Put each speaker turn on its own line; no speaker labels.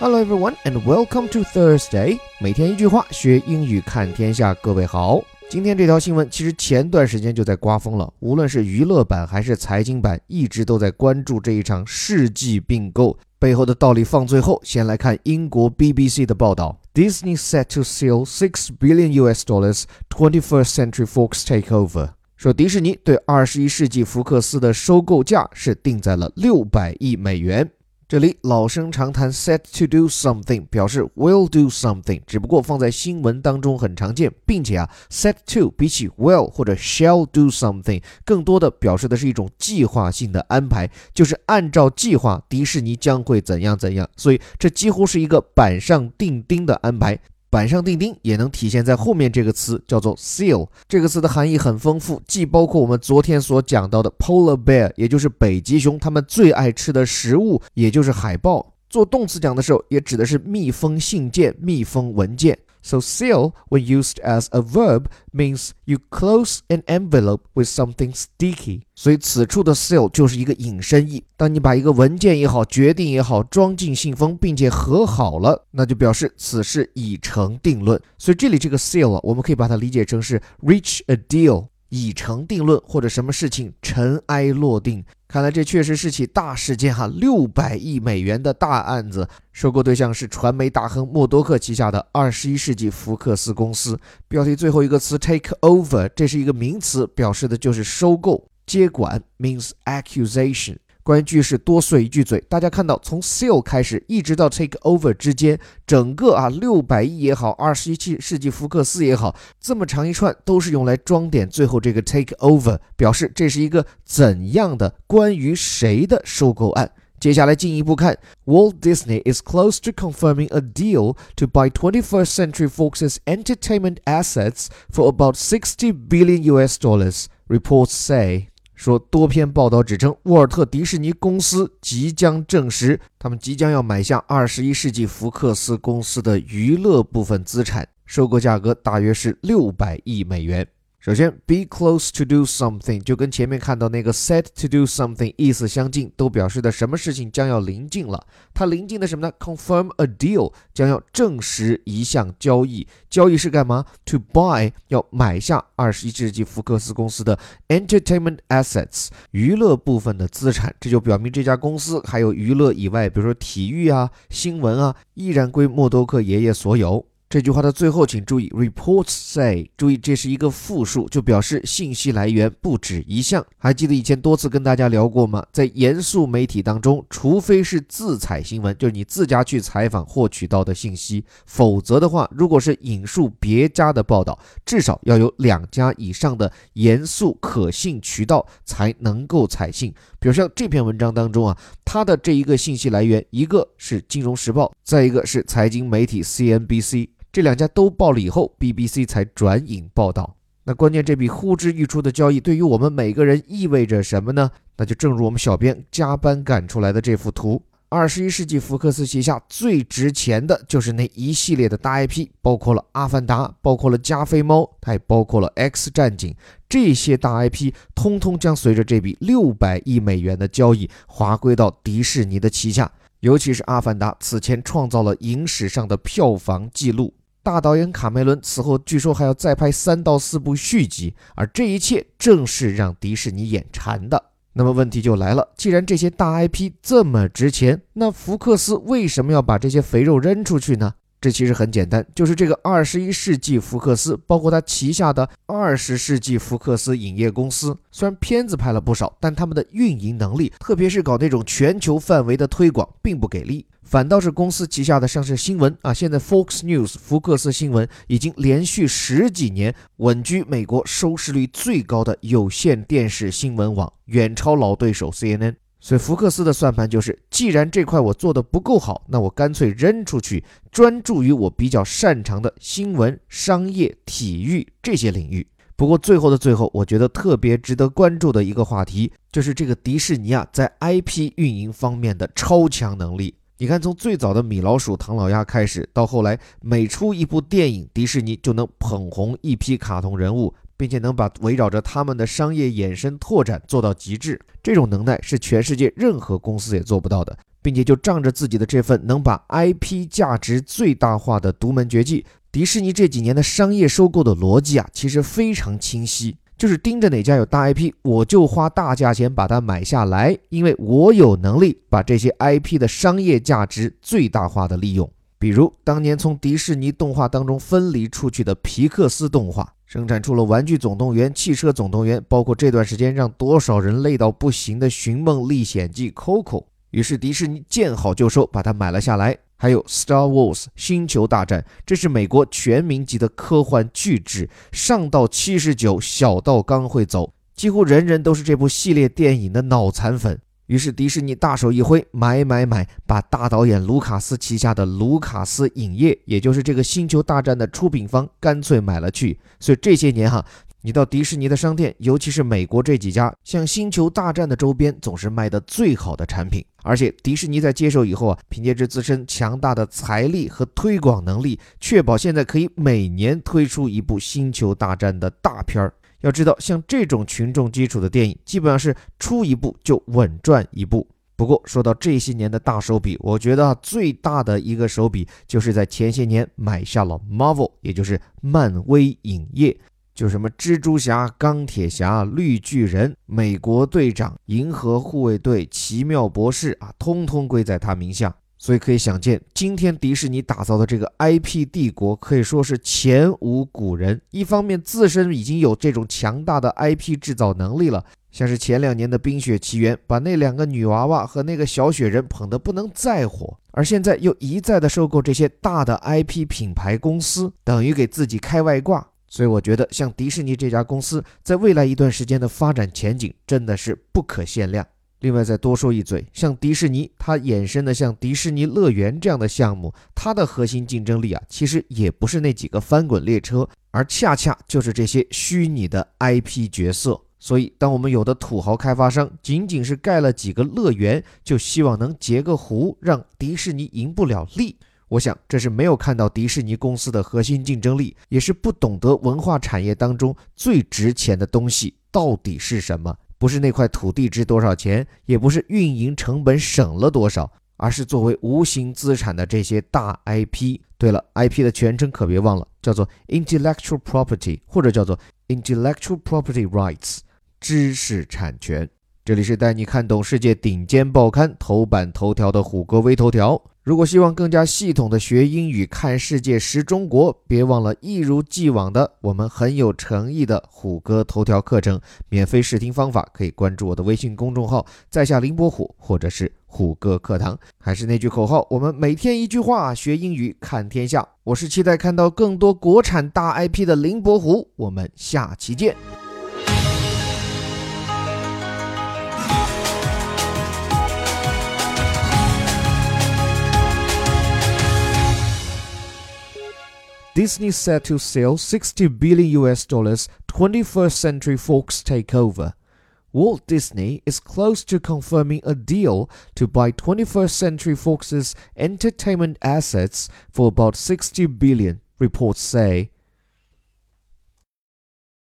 Hello everyone and welcome to Thursday。每天一句话，学英语看天下。各位好，今天这条新闻其实前段时间就在刮风了，无论是娱乐版还是财经版，一直都在关注这一场世纪并购背后的道理。放最后，先来看英国 BBC 的报道：Disney set to seal six billion US dollars 21st Century Fox takeover。说迪士尼对二十一世纪福克斯的收购价是定在了六百亿美元。这里老生常谈，set to do something 表示 will do something，只不过放在新闻当中很常见，并且啊，set to 比起 will 或者 shall do something，更多的表示的是一种计划性的安排，就是按照计划，迪士尼将会怎样怎样，所以这几乎是一个板上钉钉的安排。板上钉钉也能体现在后面这个词，叫做 seal。这个词的含义很丰富，既包括我们昨天所讲到的 polar bear，也就是北极熊，它们最爱吃的食物，也就是海豹。做动词讲的时候，也指的是密封信件、密封文件。So seal, when used as a verb, means you close an envelope with something sticky. 所以此处的 seal 就是一个引申义。当你把一个文件也好、决定也好装进信封，并且合好了，那就表示此事已成定论。所以这里这个 seal 啊，我们可以把它理解成是 reach a deal。已成定论，或者什么事情尘埃落定。看来这确实是起大事件哈，六百亿美元的大案子，收购对象是传媒大亨默多克旗下的二十一世纪福克斯公司。标题最后一个词 take over，这是一个名词，表示的就是收购、接管，means accusation。关于句式多碎一句嘴，大家看到从 sale 开始一直到 take over 之间，整个啊六百亿也好，二十一世纪福克斯也好，这么长一串都是用来装点最后这个 take over，表示这是一个怎样的关于谁的收购案。接下来进一步看，Walt Disney is close to confirming a deal to buy 21st Century Fox's entertainment assets for about 60 billion US dollars. Reports say. 说多篇报道指称，沃尔特迪士尼公司即将证实，他们即将要买下二十一世纪福克斯公司的娱乐部分资产，收购价格大约是六百亿美元。首先，be close to do something 就跟前面看到那个 set to do something 意思相近，都表示的什么事情将要临近了。它临近的什么呢？confirm a deal 将要证实一项交易。交易是干嘛？to buy 要买下二十一世纪福克斯公司的 entertainment assets 娱乐部分的资产。这就表明这家公司还有娱乐以外，比如说体育啊、新闻啊，依然归默多克爷爷所有。这句话的最后，请注意，reports say，注意这是一个复数，就表示信息来源不止一项。还记得以前多次跟大家聊过吗？在严肃媒体当中，除非是自采新闻，就是你自家去采访获取到的信息，否则的话，如果是引述别家的报道，至少要有两家以上的严肃可信渠道才能够采信。比如像这篇文章当中啊，它的这一个信息来源，一个是《金融时报》，再一个是财经媒体 CNBC。这两家都报了以后，BBC 才转引报道。那关键这笔呼之欲出的交易，对于我们每个人意味着什么呢？那就正如我们小编加班赶出来的这幅图：二十一世纪福克斯旗下最值钱的就是那一系列的大 IP，包括了《阿凡达》，包括了《加菲猫》，它也包括了《X 战警》。这些大 IP 通通将随着这笔六百亿美元的交易划归到迪士尼的旗下。尤其是《阿凡达》此前创造了影史上的票房纪录。大导演卡梅伦此后据说还要再拍三到四部续集，而这一切正是让迪士尼眼馋的。那么问题就来了，既然这些大 IP 这么值钱，那福克斯为什么要把这些肥肉扔出去呢？这其实很简单，就是这个二十一世纪福克斯，包括他旗下的二十世纪福克斯影业公司，虽然片子拍了不少，但他们的运营能力，特别是搞那种全球范围的推广，并不给力。反倒是公司旗下的上市新闻啊，现在 Fox News 福克斯新闻已经连续十几年稳居美国收视率最高的有线电视新闻网，远超老对手 CNN。所以福克斯的算盘就是，既然这块我做的不够好，那我干脆扔出去，专注于我比较擅长的新闻、商业、体育这些领域。不过最后的最后，我觉得特别值得关注的一个话题，就是这个迪士尼啊，在 IP 运营方面的超强能力。你看，从最早的米老鼠、唐老鸭开始，到后来每出一部电影，迪士尼就能捧红一批卡通人物，并且能把围绕着他们的商业衍生拓展做到极致。这种能耐是全世界任何公司也做不到的。并且就仗着自己的这份能把 IP 价值最大化的独门绝技，迪士尼这几年的商业收购的逻辑啊，其实非常清晰，就是盯着哪家有大 IP，我就花大价钱把它买下来，因为我有能力把这些 IP 的商业价值最大化的利用。比如当年从迪士尼动画当中分离出去的皮克斯动画，生产出了《玩具总动员》《汽车总动员》，包括这段时间让多少人累到不行的《寻梦历险记》Coco。于是迪士尼见好就收，把它买了下来。还有《Star Wars》星球大战，这是美国全民级的科幻巨制，上到七十九，小到刚会走，几乎人人都是这部系列电影的脑残粉。于是迪士尼大手一挥，买买买，把大导演卢卡斯旗下的卢卡斯影业，也就是这个《星球大战》的出品方，干脆买了去。所以这些年哈，你到迪士尼的商店，尤其是美国这几家，像《星球大战》的周边总是卖的最好的产品。而且迪士尼在接手以后啊，凭借着自身强大的财力和推广能力，确保现在可以每年推出一部《星球大战》的大片儿。要知道，像这种群众基础的电影，基本上是出一部就稳赚一部。不过，说到这些年的大手笔，我觉得最大的一个手笔就是在前些年买下了 Marvel，也就是漫威影业，就什么蜘蛛侠、钢铁侠、绿巨人、美国队长、银河护卫队、奇妙博士啊，通通归在他名下。所以可以想见，今天迪士尼打造的这个 IP 帝国可以说是前无古人。一方面，自身已经有这种强大的 IP 制造能力了，像是前两年的《冰雪奇缘》，把那两个女娃娃和那个小雪人捧得不能再火；而现在又一再的收购这些大的 IP 品牌公司，等于给自己开外挂。所以我觉得，像迪士尼这家公司在未来一段时间的发展前景真的是不可限量。另外再多说一嘴，像迪士尼，它衍生的像迪士尼乐园这样的项目，它的核心竞争力啊，其实也不是那几个翻滚列车，而恰恰就是这些虚拟的 IP 角色。所以，当我们有的土豪开发商仅仅是盖了几个乐园，就希望能截个胡，让迪士尼赢不了利，我想这是没有看到迪士尼公司的核心竞争力，也是不懂得文化产业当中最值钱的东西到底是什么。不是那块土地值多少钱，也不是运营成本省了多少，而是作为无形资产的这些大 IP。对了，IP 的全称可别忘了，叫做 Intellectual Property，或者叫做 Intellectual Property Rights，知识产权。这里是带你看懂世界顶尖报刊头版头条的虎哥微头条。如果希望更加系统的学英语、看世界、识中国，别忘了一如既往的我们很有诚意的虎哥头条课程，免费试听方法可以关注我的微信公众号，在下林伯虎或者是虎哥课堂。还是那句口号，我们每天一句话，学英语看天下。我是期待看到更多国产大 IP 的林伯虎，我们下期见。Disney set to sell 60 billion US dollars 21st Century Fox takeover. Walt Disney is close to confirming a deal to buy 21st Century Fox's entertainment assets for about 60 billion, reports say.